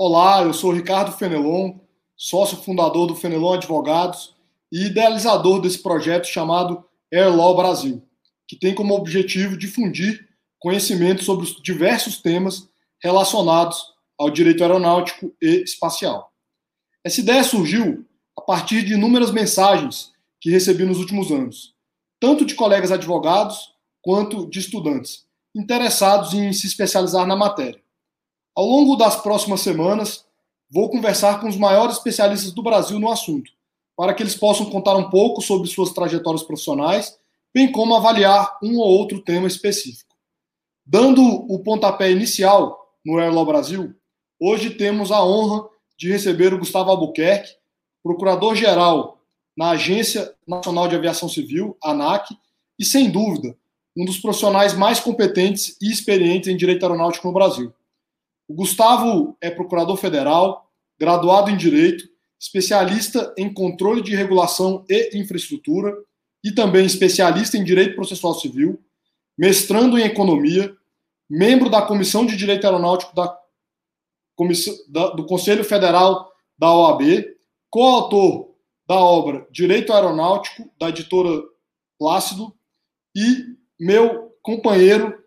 Olá, eu sou Ricardo Fenelon, sócio fundador do Fenelon Advogados e idealizador desse projeto chamado Air Law Brasil, que tem como objetivo difundir conhecimento sobre os diversos temas relacionados ao direito aeronáutico e espacial. Essa ideia surgiu a partir de inúmeras mensagens que recebi nos últimos anos, tanto de colegas advogados quanto de estudantes interessados em se especializar na matéria. Ao longo das próximas semanas, vou conversar com os maiores especialistas do Brasil no assunto, para que eles possam contar um pouco sobre suas trajetórias profissionais, bem como avaliar um ou outro tema específico. Dando o pontapé inicial no Airlaw Brasil, hoje temos a honra de receber o Gustavo Albuquerque, procurador-geral na Agência Nacional de Aviação Civil, ANAC, e sem dúvida, um dos profissionais mais competentes e experientes em direito aeronáutico no Brasil. O Gustavo é procurador federal, graduado em direito, especialista em controle de regulação e infraestrutura e também especialista em direito processual civil, mestrando em economia, membro da Comissão de Direito Aeronáutico da, da, do Conselho Federal da OAB, coautor da obra Direito Aeronáutico, da editora Plácido, e meu companheiro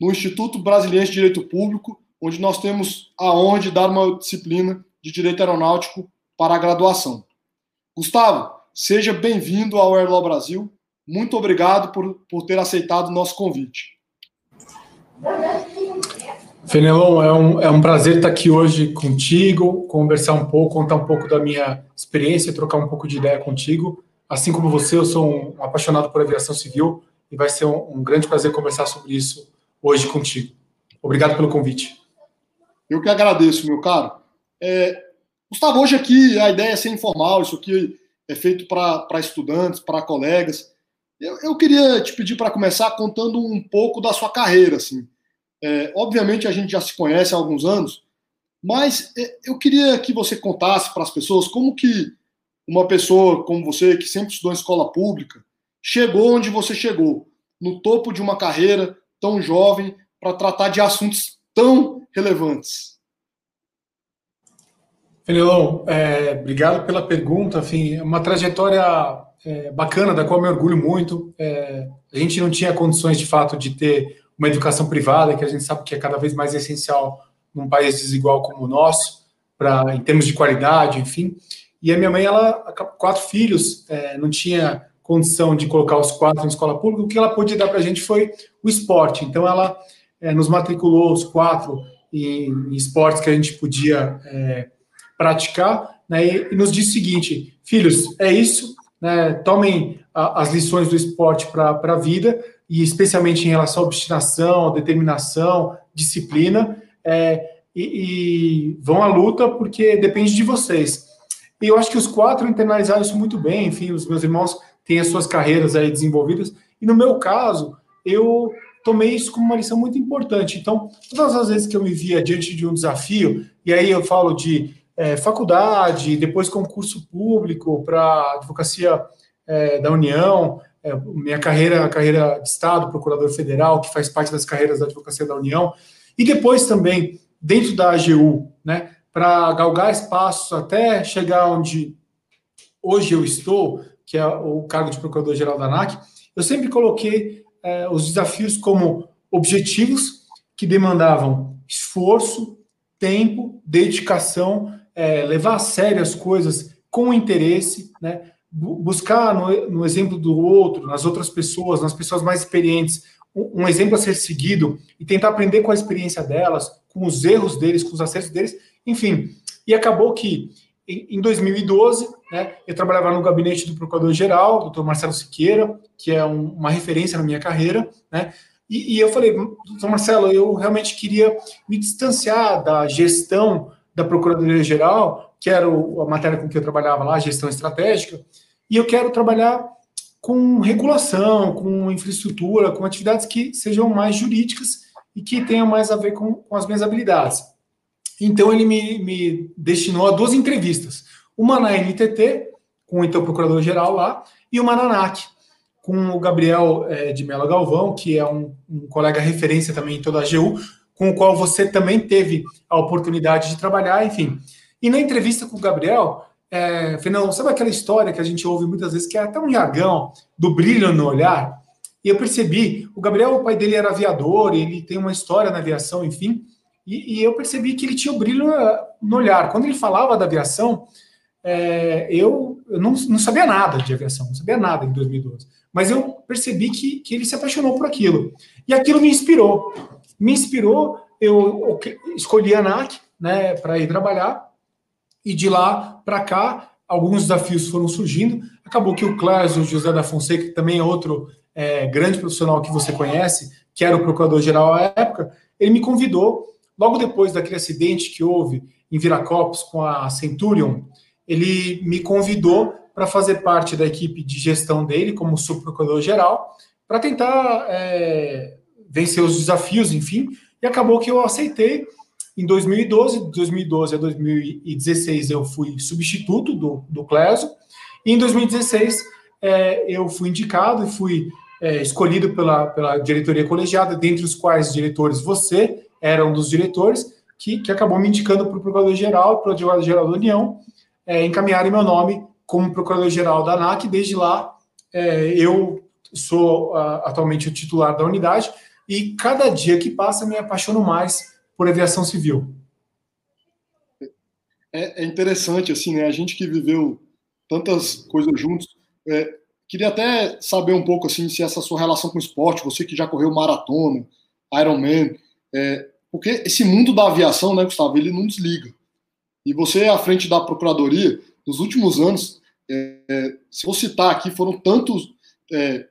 no Instituto Brasileiro de Direito Público, onde nós temos a honra de dar uma disciplina de Direito Aeronáutico para a graduação. Gustavo, seja bem-vindo ao Airlaw Brasil. Muito obrigado por, por ter aceitado o nosso convite. Fenelon, é um, é um prazer estar aqui hoje contigo, conversar um pouco, contar um pouco da minha experiência, trocar um pouco de ideia contigo. Assim como você, eu sou um apaixonado por aviação civil e vai ser um, um grande prazer conversar sobre isso hoje contigo. Obrigado pelo convite. Eu que agradeço, meu caro. É, Gustavo, hoje aqui a ideia é ser informal, isso aqui é feito para estudantes, para colegas. Eu, eu, queria te pedir para começar contando um pouco da sua carreira. Assim. É, obviamente a gente já se conhece há alguns anos, mas é, eu queria que você contasse para as pessoas como que uma pessoa como você, que sempre estudou em escola pública, chegou onde você chegou, no topo de uma carreira tão jovem, para tratar de assuntos tão relevantes? Felilão, é, obrigado pela pergunta. Enfim, é uma trajetória é, bacana, da qual me orgulho muito. É, a gente não tinha condições, de fato, de ter uma educação privada, que a gente sabe que é cada vez mais essencial num país desigual como o nosso, pra, em termos de qualidade, enfim. E a minha mãe, ela, quatro filhos, é, não tinha condição de colocar os quatro em escola pública, o que ela pôde dar para a gente foi o esporte. Então, ela é, nos matriculou os quatro em, em, esportes que a gente podia é, praticar, né, e, e, nos disse o seguinte: filhos, é isso, né, tomem a, as lições do esporte para a vida, e especialmente em relação à obstinação, determinação, disciplina, é, e, e vão à luta porque depende de vocês. E eu acho que os quatro internalizaram isso muito bem, enfim, os meus irmãos têm as suas carreiras aí desenvolvidas. E no meu caso, eu tomei isso como uma lição muito importante. Então, todas as vezes que eu me via diante de um desafio, e aí eu falo de é, faculdade, depois concurso público para advocacia é, da União, é, minha carreira, carreira de Estado, procurador federal, que faz parte das carreiras da advocacia da União, e depois também dentro da AGU, né, para galgar espaços até chegar onde hoje eu estou, que é o cargo de Procurador-Geral da ANAC, eu sempre coloquei é, os desafios como objetivos que demandavam esforço, tempo, dedicação, é, levar a sério as coisas com interesse, né? buscar no, no, exemplo do outro, nas outras pessoas, nas pessoas mais experientes, um, um, exemplo a ser seguido e tentar aprender com a experiência delas, com os erros deles, com os acertos deles, enfim. E acabou que em 2012, né, eu trabalhava no gabinete do Procurador-Geral, doutor Marcelo Siqueira, que é um, uma referência na minha carreira, né, e, e, eu falei, doutor Marcelo, eu realmente queria me distanciar da gestão da Procuradoria-Geral, que era o, a matéria com que eu trabalhava lá, gestão estratégica, e eu quero trabalhar com regulação, com infraestrutura, com atividades que sejam mais jurídicas e que tenham mais a ver com, com as minhas habilidades. Então ele me, me destinou a duas entrevistas, uma na NTT, com o então procurador-geral lá, e uma na ANAC, com o Gabriel é, de Mello Galvão, que é um, um, colega referência também em toda a AGU, com o qual você também teve a oportunidade de trabalhar, enfim. E na entrevista com o Gabriel, é, Fernando, sabe aquela história que a gente ouve muitas vezes, que é até um jargão do brilho no olhar? E eu percebi, o Gabriel, o pai dele era aviador, ele tem uma história na aviação, enfim, e, e eu percebi que ele tinha o brilho no olhar. Quando ele falava da aviação, é, eu, eu não, não, sabia nada de aviação, não sabia nada em 2012. Mas eu percebi que, que ele se apaixonou por aquilo. E aquilo me inspirou. Me inspirou, eu, escolhi a NAC né, para ir trabalhar, e de lá para cá, alguns desafios foram surgindo. Acabou que o Clésio José da Fonseca, que também é outro é, grande profissional que você conhece, que era o procurador-geral à época, ele me convidou, logo depois daquele acidente que houve em Viracopos com a Centurion, ele me convidou para fazer parte da equipe de gestão dele como subprocurador-geral, para tentar é, vencer os desafios, enfim, e acabou que eu aceitei. Em 2012, de 2012 a 2016, eu fui substituto do, do Clésio, e em 2016 é, eu fui indicado e fui é, escolhido pela, pela diretoria colegiada, dentre os quais diretores você era um dos diretores, que, que acabou me indicando para o Procurador-Geral, para o Advogado-Geral da União, é, encaminharem meu nome como Procurador-Geral da ANAC. Desde lá, é, eu sou a, atualmente o titular da unidade e cada dia que passa me apaixono mais por aviação civil. É, é interessante, assim, né? A gente que viveu tantas coisas juntos, é, queria até saber um pouco, assim, se essa sua relação com o esporte, você que já correu maratona, Ironman, é, porque esse mundo da aviação, né, Gustavo, ele não desliga. E você, à frente da Procuradoria, nos últimos anos, é, é se eu citar aqui, foram tantos é,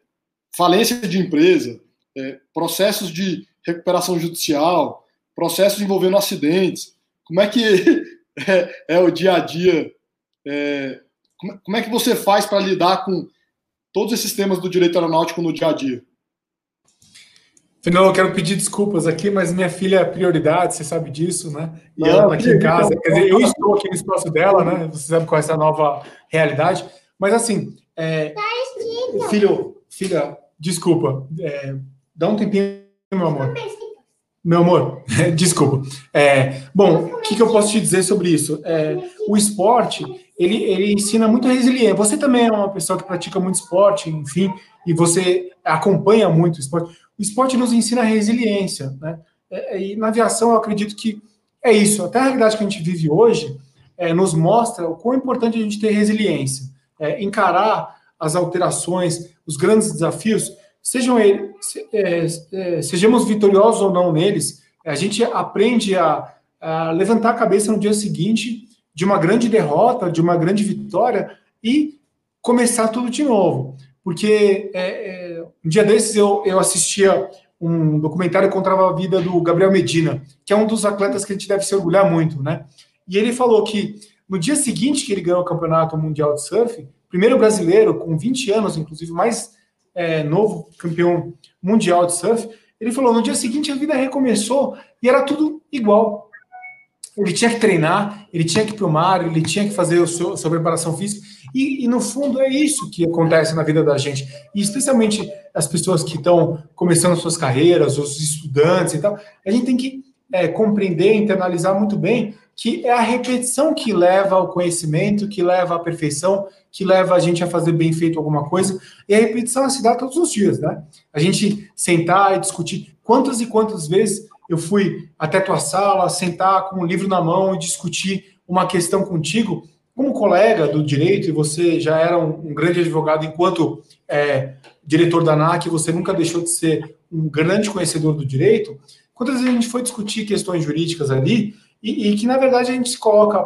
falência de empresa, é, processos de recuperação judicial, processos envolvendo acidentes. Como é que é, é o dia a dia? É, como, como, é que você faz para lidar com todos esses temas do direito aeronáutico no dia a dia? Fernando, eu quero pedir desculpas aqui, mas minha filha é prioridade, você sabe disso, né? E ela está aqui em casa. Quer dizer, eu estou aqui no espaço dela, né? Você sabe qual é essa nova realidade. Mas assim, é, filho, filha, desculpa. É, Dá um tempinho, meu amor. Meu amor, desculpa. É, bom, o que, que, eu posso te dizer sobre isso? É, o esporte, ele, ele ensina muito resiliência. Você também é uma pessoa que pratica muito esporte, enfim, e você acompanha muito o esporte. O esporte nos ensina resiliência, né? É, e na aviação, eu acredito que é isso. Até a realidade que a gente vive hoje é, nos mostra o quão importante a gente ter resiliência. É, encarar as alterações, os grandes desafios, sejam eles, é, é, sejamos vitoriosos ou não neles, a gente aprende a, a, levantar a cabeça no dia seguinte de uma grande derrota, de uma grande vitória e começar tudo de novo. Porque é, é, um dia desses eu, eu assistia um documentário que contava a vida do Gabriel Medina, que é um dos atletas que a gente deve se orgulhar muito, né? E ele falou que no dia seguinte que ele ganhou o campeonato mundial de surf, primeiro brasileiro, com 20 anos, inclusive mais é, novo campeão mundial de surf, ele falou: no dia seguinte a vida recomeçou e era tudo igual. Ele tinha que treinar, ele tinha que ir para o mar, ele tinha que fazer a sua, a sua preparação física. E, e, no fundo, é isso que acontece na vida da gente. E especialmente as pessoas que estão começando suas carreiras, os estudantes e tal. A gente tem que é, compreender, internalizar muito bem que é a repetição que leva ao conhecimento, que leva à perfeição, que leva a gente a fazer bem feito alguma coisa. E a repetição se dá todos os dias, né? A gente sentar e discutir. Quantas e quantas vezes eu fui até tua sala, sentar com um livro na mão e discutir uma questão contigo, como colega do direito, e você já era um, um grande advogado enquanto é, diretor da ANAC, você nunca deixou de ser um grande conhecedor do direito. Quantas vezes a gente foi discutir questões jurídicas ali, e, e que, na verdade, a gente se coloca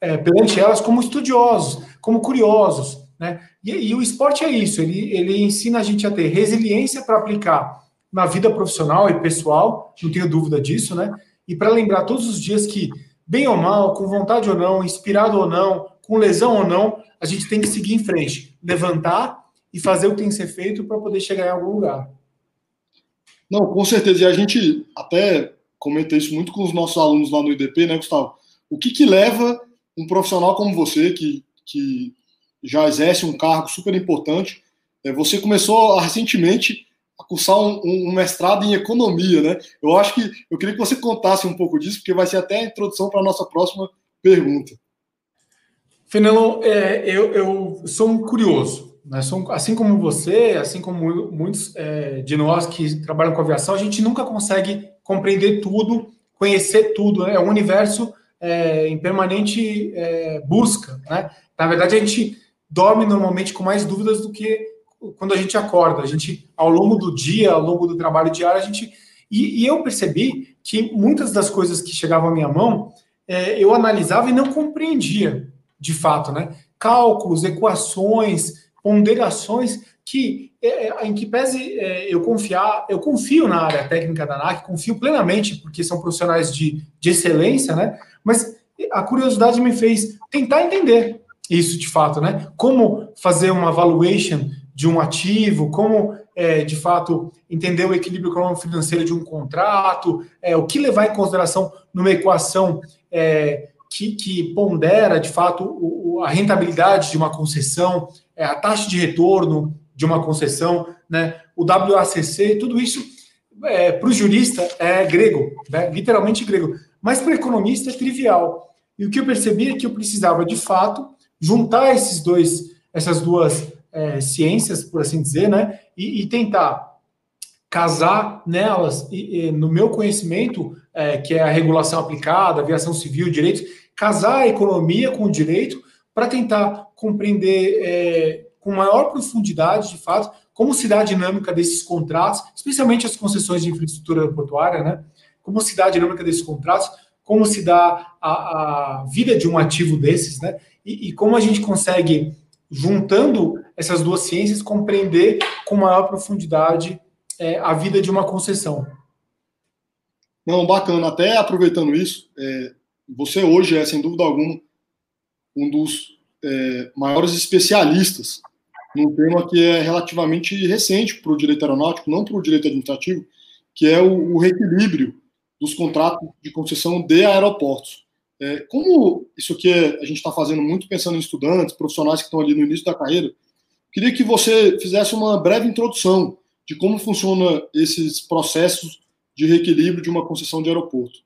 é, perante elas como estudiosos, como curiosos. Né? E, e, o esporte é isso, ele, ele ensina a gente a ter resiliência para aplicar na vida profissional e pessoal, não tenho dúvida disso, né? E para lembrar todos os dias que, bem ou mal, com vontade ou não, inspirado ou não, com lesão ou não, a gente tem que seguir em frente, levantar e fazer o que tem que ser feito para poder chegar em algum lugar. Não, com certeza. E a gente até comentei isso muito com os nossos alunos lá no IDP, né, Gustavo? O que, que leva um profissional como você, que, que já exerce um cargo super importante, é, você começou recentemente a cursar um, um, mestrado em economia, né? Eu acho que eu queria que você contasse um pouco disso, porque vai ser até a introdução para a nossa próxima pergunta. Fenelon, é, eu, eu, sou um curioso. Né? Sou, assim como você, assim como muitos é, de nós que trabalham com aviação, a gente nunca consegue compreender tudo, conhecer tudo. Né? É um universo é, em permanente é, busca. Né? Na verdade, a gente dorme normalmente com mais dúvidas do que quando a gente acorda. A gente, ao longo do dia, ao longo do trabalho diário, a gente. E, e eu percebi que muitas das coisas que chegavam à minha mão, é, eu analisava e não compreendia, de fato, né? Cálculos, equações, ponderações que é, é em que pese é, eu confiar, eu confio na área técnica da ANAC, confio plenamente, porque são profissionais de, de excelência, né? Mas a curiosidade me fez tentar entender isso de fato, né? Como fazer uma valuation de um ativo, como é, de fato entender o equilíbrio econômico financeiro de um contrato, é, o que levar em consideração numa equação é, que, que, pondera de fato o, a rentabilidade de uma concessão, é, a taxa de retorno de uma concessão, né, o WACC, tudo isso é, para o jurista é grego, né, literalmente grego, mas para o economista é trivial. E o que eu percebi é que eu precisava de fato juntar esses dois, essas duas é, ciências, por assim dizer, né? E, e tentar casar nelas, e, e, no meu conhecimento, é, que é a regulação aplicada, aviação civil, direitos, casar a economia com o direito para tentar compreender é, com maior profundidade, de fato, como se dá a dinâmica desses contratos, especialmente as concessões de infraestrutura aeroportuária, né? Como se dá a dinâmica desses contratos, como se dá a, a vida de um ativo desses, né? E como a gente consegue, juntando essas duas ciências, compreender com maior profundidade é, a vida de uma concessão. Não, bacana. Até aproveitando isso, é, você hoje é, sem dúvida alguma, um dos é, maiores especialistas num tema que é relativamente recente para o direito aeronáutico, não para o direito administrativo, que é o, o reequilíbrio dos contratos de concessão de aeroportos. É, como isso aqui é, a gente está fazendo muito pensando em estudantes, profissionais que estão ali no início da carreira, Queria que você fizesse uma breve introdução de como funcionam esses processos de reequilíbrio de uma concessão de aeroporto.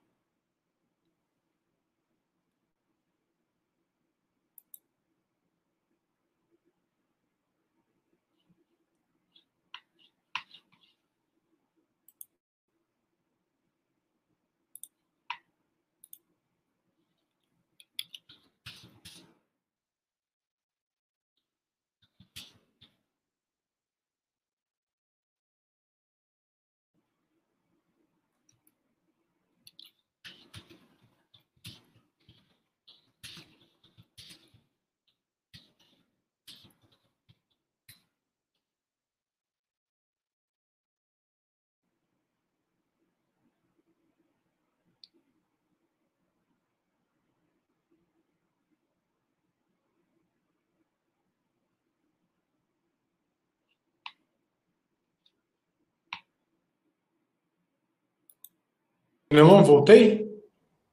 Leon, voltei?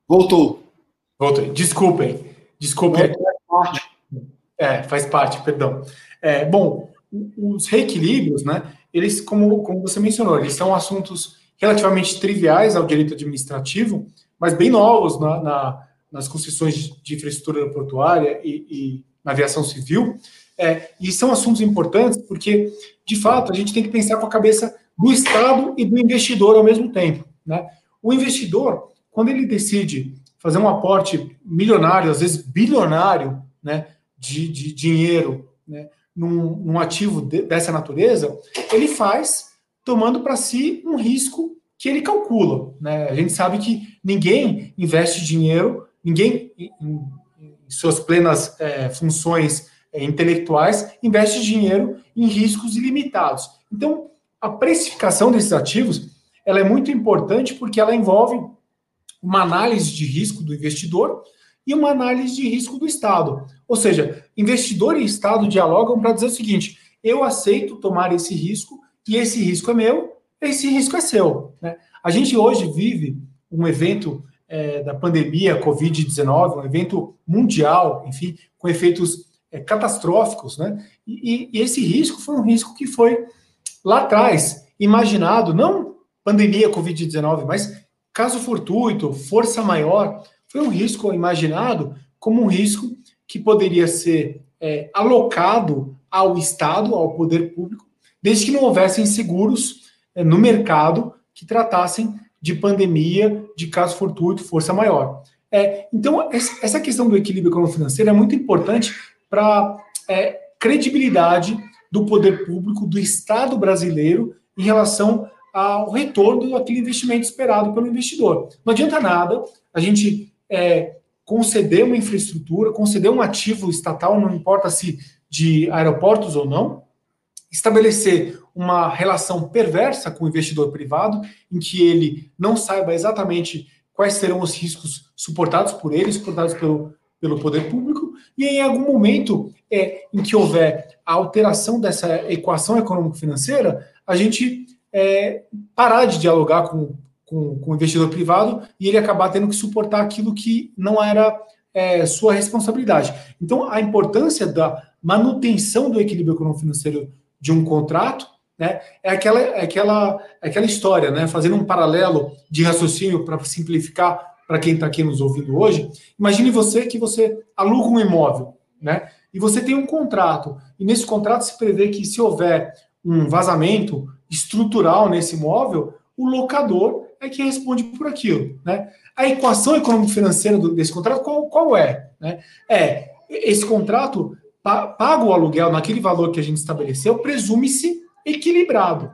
Voltou. Voltei. Desculpem. Desculpem. Faz parte. É, faz parte, perdão. É, bom, os reequilíbrios, né? Eles, como, como você mencionou, eles são assuntos relativamente triviais ao direito administrativo, mas bem novos na, na, nas concessões de infraestrutura aeroportuária e, e na aviação civil. É, e são assuntos importantes porque, de fato, a gente tem que pensar com a cabeça do Estado e do investidor ao mesmo tempo. Né? O investidor, quando ele decide fazer um aporte milionário, às vezes bilionário, né, de, de dinheiro né, num, num ativo de, dessa natureza, ele faz tomando para si um risco que ele calcula. Né? A gente sabe que ninguém investe dinheiro, ninguém, em, em suas plenas é, funções é, intelectuais, investe dinheiro em riscos ilimitados. Então, a precificação desses ativos ela é muito importante porque ela envolve uma análise de risco do investidor e uma análise de risco do Estado. Ou seja, investidor e Estado dialogam para dizer o seguinte: eu aceito tomar esse risco e esse risco é meu, esse risco é seu. Né? A gente hoje vive um evento é, da pandemia Covid-19, um evento mundial, enfim, com efeitos é, catastróficos, né? E, e, esse risco foi um risco que foi lá atrás imaginado, não pandemia Covid-19, mas caso fortuito, força maior, foi um risco imaginado como um risco que poderia ser é, alocado ao Estado, ao poder público, desde que não houvessem seguros é, no mercado que tratassem de pandemia, de caso fortuito, força maior. É, então, essa questão do equilíbrio econômico-financeiro é muito importante para é, credibilidade do poder público, do Estado brasileiro, em relação ao retorno daquele investimento esperado pelo investidor. Não adianta nada a gente é, conceder uma infraestrutura, conceder um ativo estatal, não importa se de aeroportos ou não, estabelecer uma relação perversa com o investidor privado, em que ele não saiba exatamente quais serão os riscos suportados por ele, suportados pelo, pelo poder público, e em algum momento é, em que houver a alteração dessa equação econômico-financeira, a gente é, parar de dialogar com, com, com, o investidor privado e ele acabar tendo que suportar aquilo que não era é, sua responsabilidade. Então, a importância da manutenção do equilíbrio econômico-financeiro de um contrato né, é, aquela, é, aquela, é aquela história, né, fazendo um paralelo de raciocínio para simplificar para quem está aqui nos ouvindo hoje. Imagine você que você aluga um imóvel, né, e você tem um contrato, e nesse contrato se prevê que se houver um vazamento estrutural nesse imóvel, o locador é quem responde por aquilo. Né? A equação econômico-financeira desse contrato, qual, qual é? Né? É, esse contrato paga o aluguel naquele valor que a gente estabeleceu, presume-se equilibrado.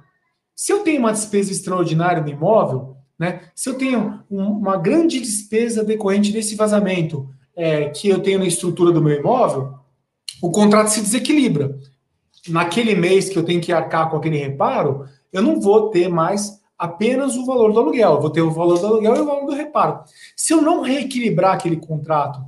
Se eu tenho uma despesa extraordinária no imóvel, né, se eu tenho um, uma grande despesa decorrente desse vazamento é, que eu tenho na estrutura do meu imóvel, o contrato se desequilibra. Naquele mês que eu tenho que arcar com aquele reparo, eu não vou ter mais apenas o valor do aluguel, eu vou ter o valor do aluguel e o valor do reparo. Se eu não reequilibrar aquele contrato,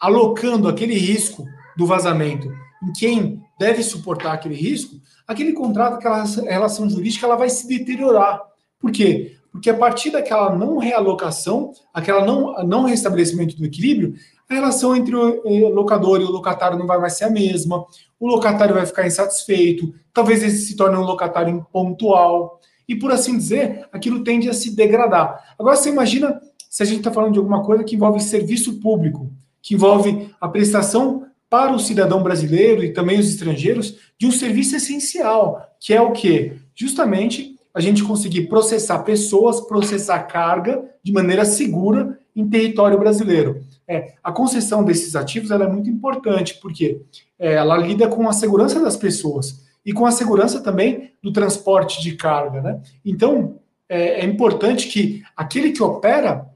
alocando aquele risco do vazamento em quem deve suportar aquele risco, aquele contrato, aquela relação jurídica, ela vai se deteriorar. Por quê? Porque a partir daquela não realocação, aquela não, não restabelecimento do equilíbrio, a relação entre o locador e o locatário não vai mais ser a mesma, o locatário vai ficar insatisfeito, talvez ele se torne um locatário impontual, e por assim dizer, aquilo tende a se degradar. Agora você imagina se a gente está falando de alguma coisa que envolve serviço público, que envolve a prestação para o cidadão brasileiro e também os estrangeiros de um serviço essencial, que é o quê? Justamente a gente conseguir processar pessoas, processar carga de maneira segura em território brasileiro. É, a concessão desses ativos é muito importante, porque é, ela lida com a segurança das pessoas e com a segurança também do transporte de carga. Né? Então, é, é importante que aquele que opera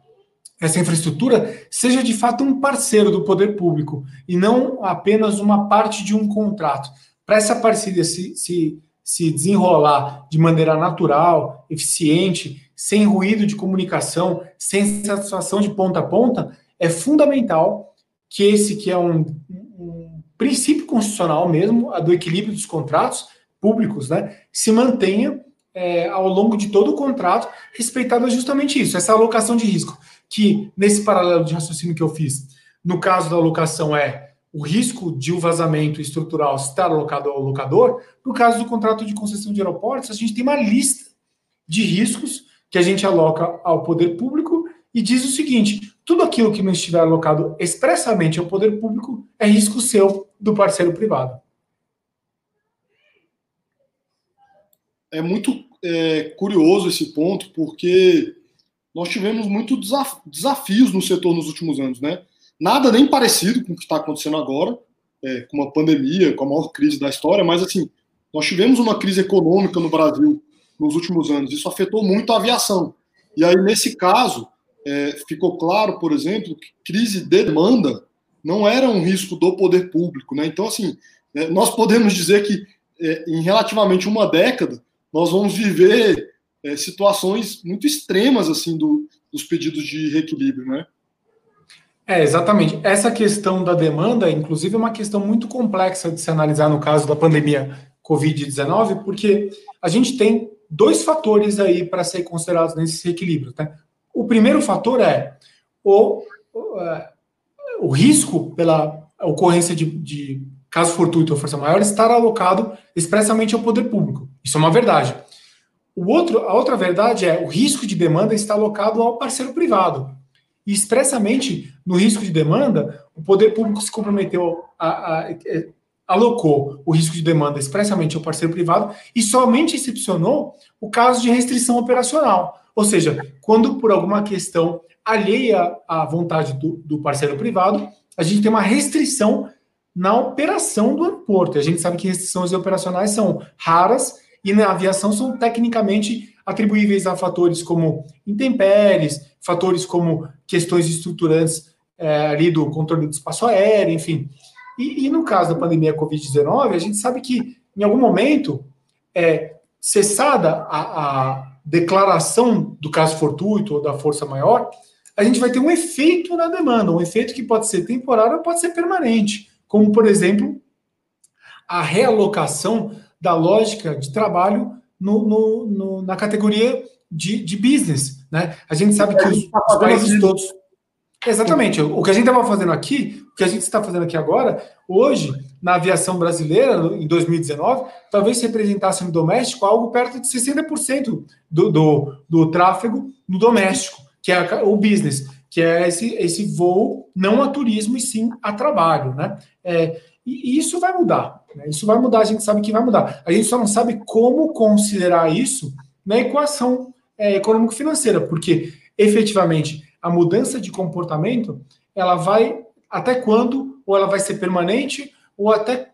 essa infraestrutura seja de fato um parceiro do poder público e não apenas uma parte de um contrato. Para essa parceria se, se, se desenrolar de maneira natural, eficiente, sem ruído de comunicação, sem satisfação de ponta a ponta, é fundamental que esse que é um, um princípio constitucional mesmo, a do equilíbrio dos contratos públicos, né, se mantenha é, ao longo de todo o contrato, respeitado justamente isso, essa alocação de risco, que nesse paralelo de raciocínio que eu fiz, no caso da alocação é o risco de um vazamento estrutural estar alocado ao locador, no caso do contrato de concessão de aeroportos, a gente tem uma lista de riscos que a gente aloca ao poder público e diz o seguinte: tudo aquilo que não estiver alocado expressamente ao poder público é risco seu do parceiro privado. É muito é, curioso esse ponto, porque nós tivemos muitos desaf desafios no setor nos últimos anos, né? Nada nem parecido com o que está acontecendo agora, é, com uma pandemia, com a maior crise da história, mas assim, nós tivemos uma crise econômica no Brasil nos últimos anos. Isso afetou muito a aviação. E aí, nesse caso, é, ficou claro, por exemplo, que crise de demanda não era um risco do poder público. Né? Então, assim, é, nós podemos dizer que é, em relativamente uma década, nós vamos viver é, situações muito extremas assim do, dos pedidos de reequilíbrio. Né? É, exatamente. Essa questão da demanda, inclusive, é uma questão muito complexa de se analisar no caso da pandemia Covid-19, porque a gente tem dois fatores aí para ser considerados nesse reequilíbrio. Né? O primeiro fator é o, o, é, risco pela ocorrência de, de caso fortuito ou força maior estar alocado expressamente ao poder público. Isso é uma verdade. o outro, a outra verdade é o risco de demanda está alocado ao parceiro privado. E expressamente no risco de demanda, o poder público se comprometeu a, a, a alocou o risco de demanda expressamente ao parceiro privado e somente excepcionou o caso de restrição operacional. Ou seja, quando por alguma questão alheia à vontade do, do parceiro privado, a gente tem uma restrição na operação do aeroporto. A gente sabe que restrições operacionais são raras e na aviação são tecnicamente atribuíveis a fatores como intempéries, fatores como questões estruturantes é, ali do controle do espaço aéreo, enfim. E, e no caso da pandemia Covid-19, a gente sabe que em algum momento, é, cessada a, a declaração do caso fortuito ou da força maior, a gente vai ter um efeito na demanda, um efeito que pode ser temporário ou pode ser permanente, como, por exemplo, a realocação da lógica de trabalho no, no, no, na categoria de, de business. Né? A gente sabe que os, os países todos. Exatamente. O que a gente estava fazendo aqui, o que a gente está fazendo aqui agora, hoje, na aviação brasileira, em 2019, talvez representasse no doméstico algo perto de 60% do, do, do tráfego no doméstico, que é o business, que é esse, esse voo não a turismo e sim a trabalho. Né? É, e isso vai mudar. Né? Isso vai mudar, a gente sabe que vai mudar. A gente só não sabe como considerar isso na equação é, econômico-financeira, porque efetivamente a mudança de comportamento ela vai até quando, ou ela vai ser permanente, ou até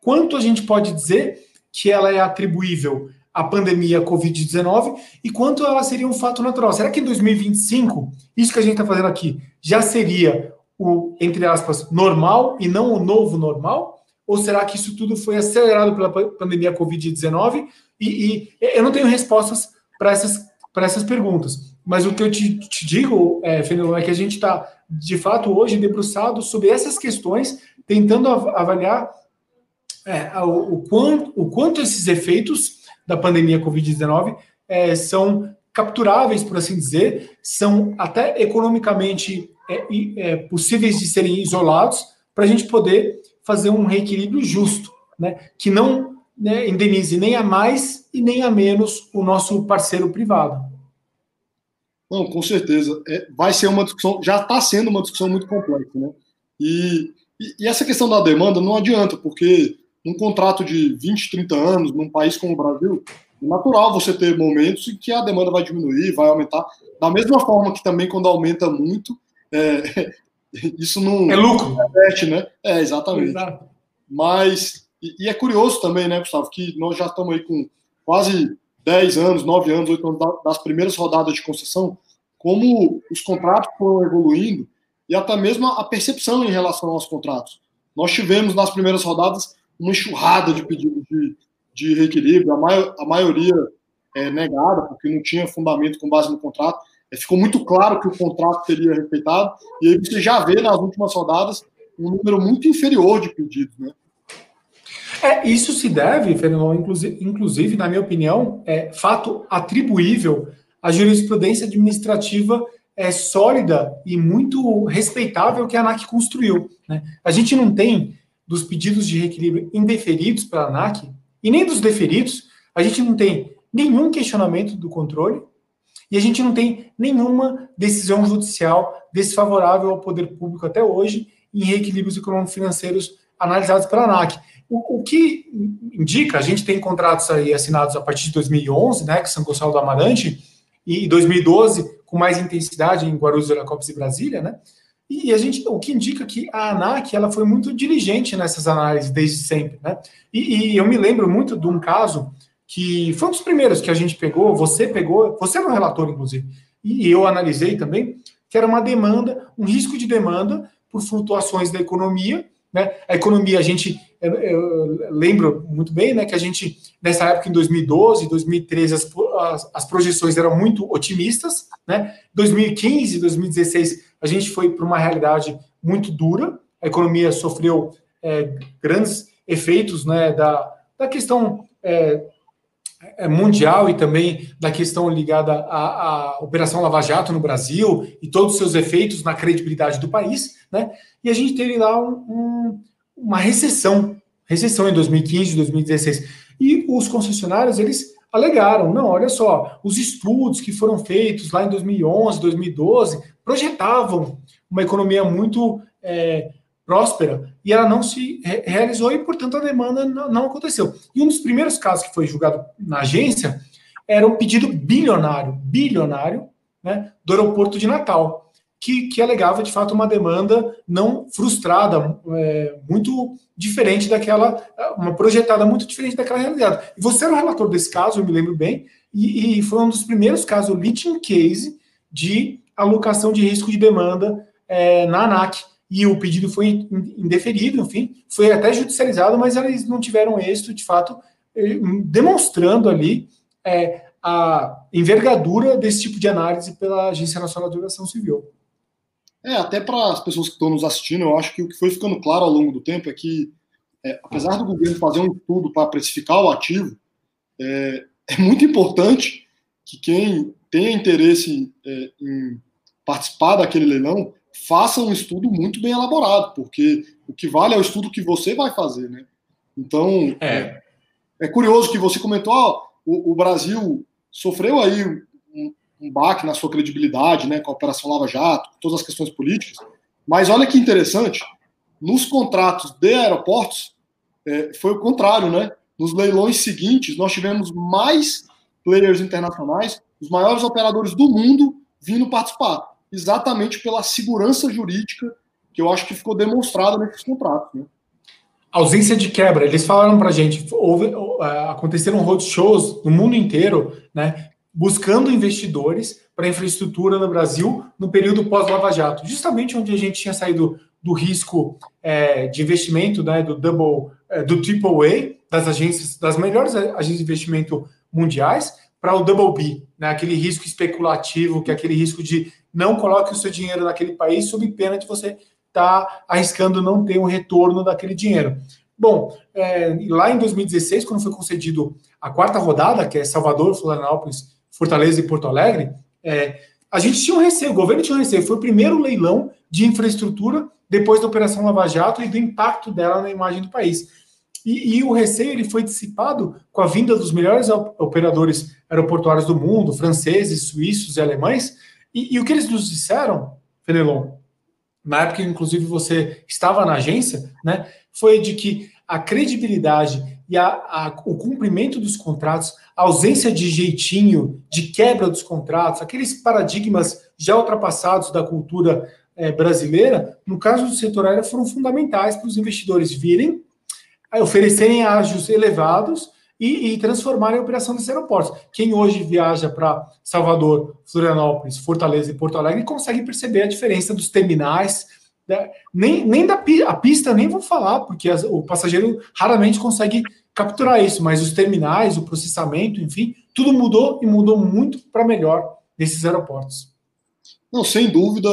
quanto a gente pode dizer que ela é atribuível à pandemia Covid-19 e quanto ela seria um fato natural. Será que em 2025, isso que a gente está fazendo aqui, já seria o, entre aspas, normal e não o novo normal? Ou será que isso tudo foi acelerado pela pandemia Covid-19? E, e, eu não tenho respostas para essas, essas perguntas. Mas o que eu te, te digo, é, Fernando, é que a gente está, de fato, hoje debruçado sobre essas questões, tentando avaliar é, o, o, quanto, o quanto esses efeitos da pandemia Covid-19 é, são capturáveis, por assim dizer, são até economicamente é, é, possíveis de serem isolados, para a gente poder fazer um reequilíbrio justo, né, que não né, indenize nem a mais e nem a menos o nosso parceiro privado. Não, com certeza. É, vai ser uma discussão, já está sendo uma discussão muito complexa, né? E, e, e, essa questão da demanda não adianta, porque um contrato de 20, 30 anos, num país como o Brasil, é natural você ter momentos em que a demanda vai diminuir, vai aumentar. Da mesma forma que também quando aumenta muito, é, isso não. É lucro. Repete, né? É, exatamente. Exato. Mas, e, e, é curioso também, né, Gustavo, que nós já estamos aí com quase 10 anos, 9 anos, 8 anos das primeiras rodadas de concessão, como os contratos foram evoluindo e até mesmo a percepção em relação aos contratos. Nós tivemos nas primeiras rodadas uma enxurrada de pedidos de, de reequilíbrio, a, maior, a maioria é, negada, porque não tinha fundamento com base no contrato. É, ficou muito claro que o contrato seria respeitado, e aí você já vê nas últimas rodadas um número muito inferior de pedidos, né? É, isso se deve, Fernando, inclusive, inclusive, na minha opinião, é fato atribuível à jurisprudência administrativa é, sólida e muito respeitável que a ANAC construiu. Né? A gente não tem dos pedidos de reequilíbrio indeferidos para a ANAC e nem dos deferidos, a gente não tem nenhum questionamento do controle e a gente não tem nenhuma decisão judicial desfavorável ao poder público até hoje em reequilíbrios econômico-financeiros analisados pela ANAC. O, o, que indica, a gente tem contratos aí assinados a partir de 2011, né, que São Gonçalo do Amarante, e 2012 com mais intensidade em Guarulhos, Viracopos e Brasília, né? E a gente, o que indica que a ANAC ela foi muito diligente nessas análises desde sempre, né? E, e, eu me lembro muito de um caso que foi um dos primeiros que a gente pegou, você pegou, você era um relator, inclusive, e eu analisei também, que era uma demanda, um risco de demanda por flutuações da economia né? A economia, a gente, eu, eu lembro muito bem né, que a gente, nessa época, em 2012, 2013, as, as, as projeções eram muito otimistas. Né? 2015, 2016, a gente foi para uma realidade muito dura, a economia sofreu é, grandes efeitos né, da, da questão é, é, mundial e também da questão ligada à, à, Operação Lava Jato no Brasil e todos os seus efeitos na credibilidade do país, né? E a gente teve lá um, um, uma recessão, recessão em 2015, 2016. E os concessionários, eles alegaram, não, olha só, os estudos que foram feitos lá em 2011, 2012, projetavam uma economia muito é, próspera e ela não se realizou e, portanto, a demanda não aconteceu. E um dos primeiros casos que foi julgado na agência era um pedido bilionário, bilionário, né, do aeroporto de Natal, que, que alegava, de fato, uma demanda não frustrada, é, muito diferente daquela, uma projetada muito diferente daquela realidade. E você era o relator desse caso, eu me lembro bem, e, e foi um dos primeiros casos, o leading case, de alocação de risco de demanda é, na ANAC, e o pedido foi indeferido, enfim, foi até judicializado, mas eles não tiveram êxito, de fato, demonstrando ali é, a envergadura desse tipo de análise pela Agência Nacional de Aviação Civil. É, até para as pessoas que estão nos assistindo, eu acho que o que foi ficando claro ao longo do tempo é que, é, apesar do governo fazer um estudo para precificar o ativo, é, é, muito importante que quem tenha interesse é, em participar daquele leilão faça um estudo muito bem elaborado, porque o que vale é o estudo que você vai fazer, né? Então, é, é curioso que você comentou, ó, o, o, Brasil sofreu aí um, baque na sua credibilidade, né, com a Operação Lava Jato, com todas as questões políticas, mas olha que interessante, nos contratos de aeroportos, é, foi o contrário, né? Nos leilões seguintes, nós tivemos mais players internacionais, os maiores operadores do mundo vindo participar exatamente pela segurança jurídica que eu acho que ficou demonstrada nesses contratos. Né? Ausência de quebra. Eles falaram para a gente, houve, aconteceram roadshows no mundo inteiro, né, buscando investidores para infraestrutura no Brasil no período pós-Lava Jato, justamente onde a gente tinha saído do risco é, de investimento, né, do double, é, do triple A, das agências, das melhores agências de investimento mundiais, para o double B, né, aquele risco especulativo, que é aquele risco de não coloque o seu dinheiro naquele país sob pena de você estar tá arriscando não ter um retorno daquele dinheiro. Bom, é, lá em 2016, quando foi concedido a quarta rodada, que é Salvador, Florianópolis, Fortaleza e Porto Alegre, é, a gente tinha um receio, o governo tinha um receio. Foi o primeiro leilão de infraestrutura depois da Operação Lava Jato e do impacto dela na imagem do país. E, e, o receio ele foi dissipado com a vinda dos melhores operadores aeroportuários do mundo, franceses, suíços e alemães. E, e o que eles nos disseram, Fenelon, na época, inclusive, você estava na agência, né, foi de que a credibilidade e a, a, o cumprimento dos contratos, a ausência de jeitinho, de quebra dos contratos, aqueles paradigmas já ultrapassados da cultura é, brasileira, no caso do setor aéreo, foram fundamentais para os investidores virem oferecerem ágios elevados e, e transformarem a operação desses aeroportos. Quem hoje viaja para Salvador, Florianópolis, Fortaleza e Porto Alegre consegue perceber a diferença dos terminais. Né? Nem, nem da a pista nem vou falar, porque as, o passageiro raramente consegue capturar isso, mas os terminais, o processamento, enfim, tudo mudou e mudou muito para melhor nesses aeroportos. Não, sem dúvida,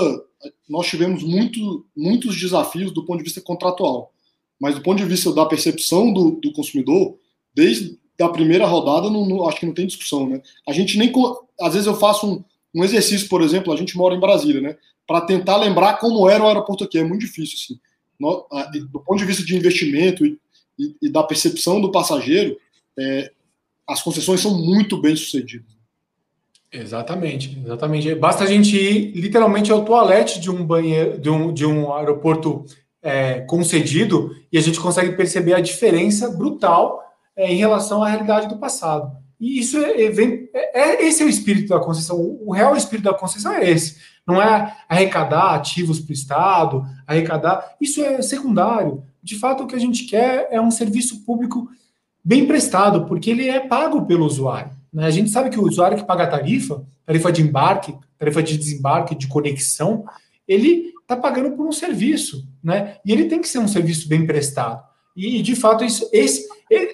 nós tivemos muito, muitos desafios do ponto de vista contratual mas do ponto de vista da percepção do, do consumidor, desde a primeira rodada, não, não, acho que não tem discussão, né? A gente nem. Às vezes eu faço um, um exercício, por exemplo, a gente mora em Brasília, né? Para tentar lembrar como era o aeroporto aqui. É muito difícil, assim. No, a, do ponto de vista de investimento e, e, e da percepção do passageiro, é, as concessões são muito bem sucedidas. Exatamente, exatamente. Basta a gente ir literalmente ao toalete de um banheiro, de um, de um aeroporto é, concedido e a gente consegue perceber a diferença brutal é, em relação à realidade do passado. E isso é, vem, é, é, esse é o espírito da concessão. O real espírito da concessão é esse. Não é arrecadar ativos para o Estado, arrecadar. Isso é secundário. De fato, o que a gente quer é um serviço público bem prestado, porque ele é pago pelo usuário. Né? A gente sabe que o usuário que paga a tarifa, tarifa de embarque, tarifa de desembarque, de conexão, ele está pagando por um serviço, né? E ele tem que ser um serviço bem prestado. E, de fato, isso, esse,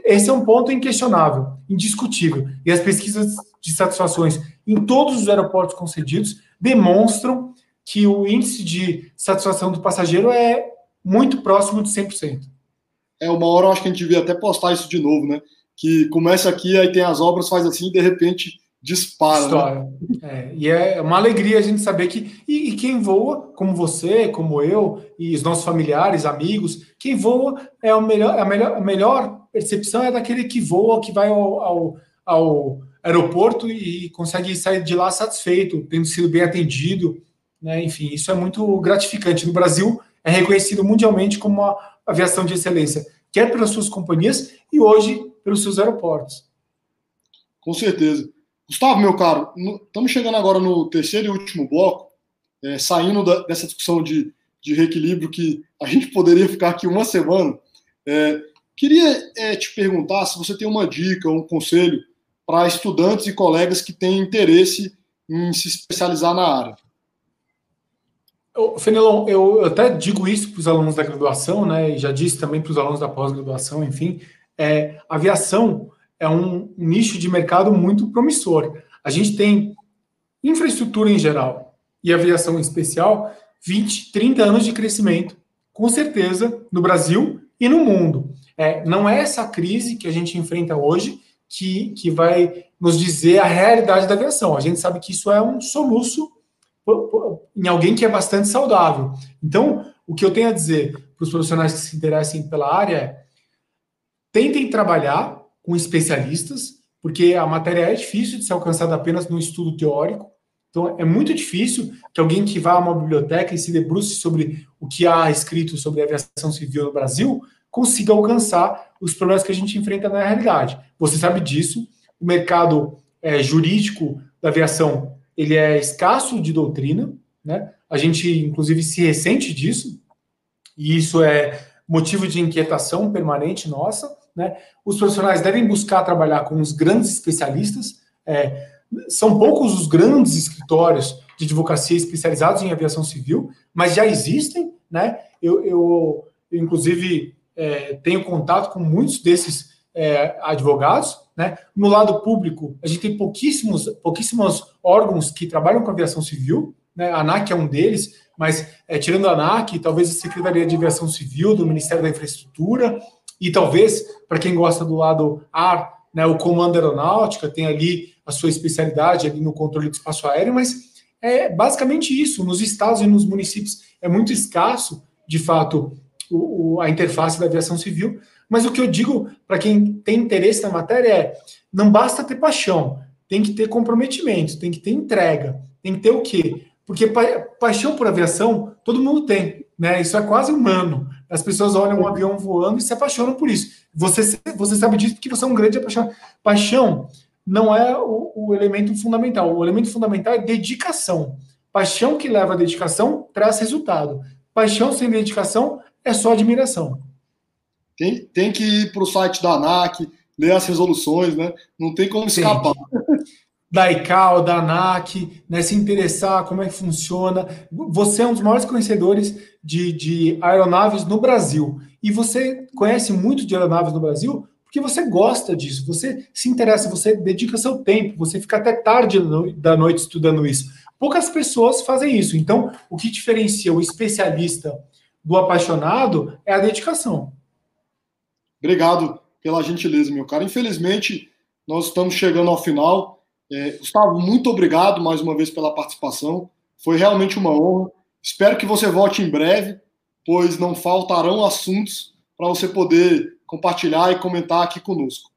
esse é um ponto inquestionável, indiscutível. E as pesquisas de satisfações em todos os aeroportos concedidos demonstram que o índice de satisfação do passageiro é muito próximo de 100%. É, uma hora eu acho que a gente devia até postar isso de novo, né? Que começa aqui, aí tem as obras, faz assim, e de repente dispara. História. Né? É, e é uma alegria a gente saber que. E, e, quem voa, como você, como eu, e os nossos familiares, amigos, quem voa é o melhor, a, melhor, a melhor percepção é daquele que voa, que vai ao, ao, ao aeroporto e consegue sair de lá satisfeito, tendo sido bem atendido. Né? Enfim, isso é muito gratificante. No Brasil, é reconhecido mundialmente como uma aviação de excelência, quer pelas suas companhias e hoje pelos seus aeroportos. Com certeza. Gustavo, meu caro, estamos chegando agora no terceiro e último bloco, é, saindo da, dessa discussão de, de reequilíbrio que a gente poderia ficar aqui uma semana. É, queria é, te perguntar se você tem uma dica, um conselho para estudantes e colegas que têm interesse em se especializar na área. Fenelon, eu até digo isso para os alunos da graduação, né? E já disse também para os alunos da pós-graduação, enfim, é, aviação é um nicho de mercado muito promissor. A gente tem infraestrutura em geral e aviação em especial, 20, 30 anos de crescimento, com certeza, no Brasil e no mundo. É, não é essa crise que a gente enfrenta hoje que, que vai nos dizer a realidade da aviação. A gente sabe que isso é um soluço em alguém que é bastante saudável. Então, o que eu tenho a dizer para os profissionais que se interessem pela área é tentem trabalhar com especialistas, porque a matéria é difícil de ser alcançada apenas no estudo teórico. Então, é muito difícil que alguém que vá a uma biblioteca e se debruce sobre o que há escrito sobre aviação civil no Brasil consiga alcançar os problemas que a gente enfrenta na realidade. Você sabe disso. O mercado é, jurídico da aviação ele é escasso de doutrina, né? A gente, inclusive, se ressente disso, e isso é motivo de inquietação permanente nossa. Né? Os profissionais devem buscar trabalhar com os grandes especialistas. É, são poucos os grandes escritórios de advocacia especializados em aviação civil, mas já existem. Né? Eu, eu, eu inclusive, é, tenho contato com muitos desses é, advogados. Né? No lado público, a gente tem pouquíssimos, pouquíssimos órgãos que trabalham com aviação civil, né? a ANAC é um deles, mas é, tirando a ANAC, talvez a Secretaria de Aviação Civil do Ministério da Infraestrutura, e talvez, para quem gosta do lado ar, né, o Comando Aeronáutica tem ali a sua especialidade ali no controle do espaço aéreo, mas é basicamente isso. Nos estados e nos municípios é muito escasso, de fato, o, a interface da aviação civil, mas o que eu digo para quem tem interesse na matéria é: não basta ter paixão, tem que ter comprometimento, tem que ter entrega, tem que ter o quê? Porque pa paixão por aviação todo mundo tem, né? Isso é quase humano. As pessoas olham um avião voando e se apaixonam por isso. Você, você sabe disso porque você é um grande apaixonado. Paixão não é o, o elemento fundamental. O elemento fundamental é dedicação. Paixão que leva a dedicação traz resultado. Paixão sem dedicação é só admiração. Tem, tem que ir para o site da ANAC, ler as resoluções, né? Não tem como escapar. Da ICAO, da ANAC, né, se interessar como é que funciona. Você é um dos maiores conhecedores de, de aeronaves no Brasil. E você conhece muito de aeronaves no Brasil porque você gosta disso, você se interessa, você dedica seu tempo, você fica até tarde da noite estudando isso. Poucas pessoas fazem isso. Então, o que diferencia o especialista do apaixonado é a dedicação. Obrigado pela gentileza, meu cara. Infelizmente, nós estamos chegando ao final. É, Gustavo, muito obrigado mais uma vez pela participação. Foi realmente uma honra. Espero que você volte em breve, pois não faltarão assuntos para você poder compartilhar e comentar aqui conosco.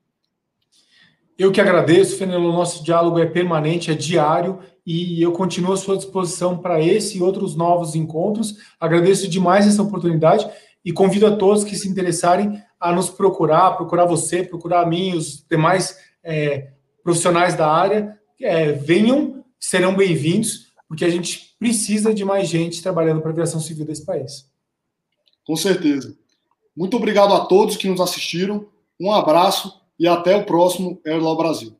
Eu que agradeço, Fenelo. Nosso diálogo é permanente, é diário e eu continuo à sua disposição para esse e outros novos encontros. Agradeço demais essa oportunidade e convido a todos que se interessarem a nos procurar, procurar você, procurar a mim, os demais é, profissionais da área. É, venham, serão bem-vindos, porque a gente precisa de mais gente trabalhando para a aviação civil desse país. Com certeza. Muito obrigado a todos que nos assistiram. Um abraço e até o próximo Airlaw Brasil.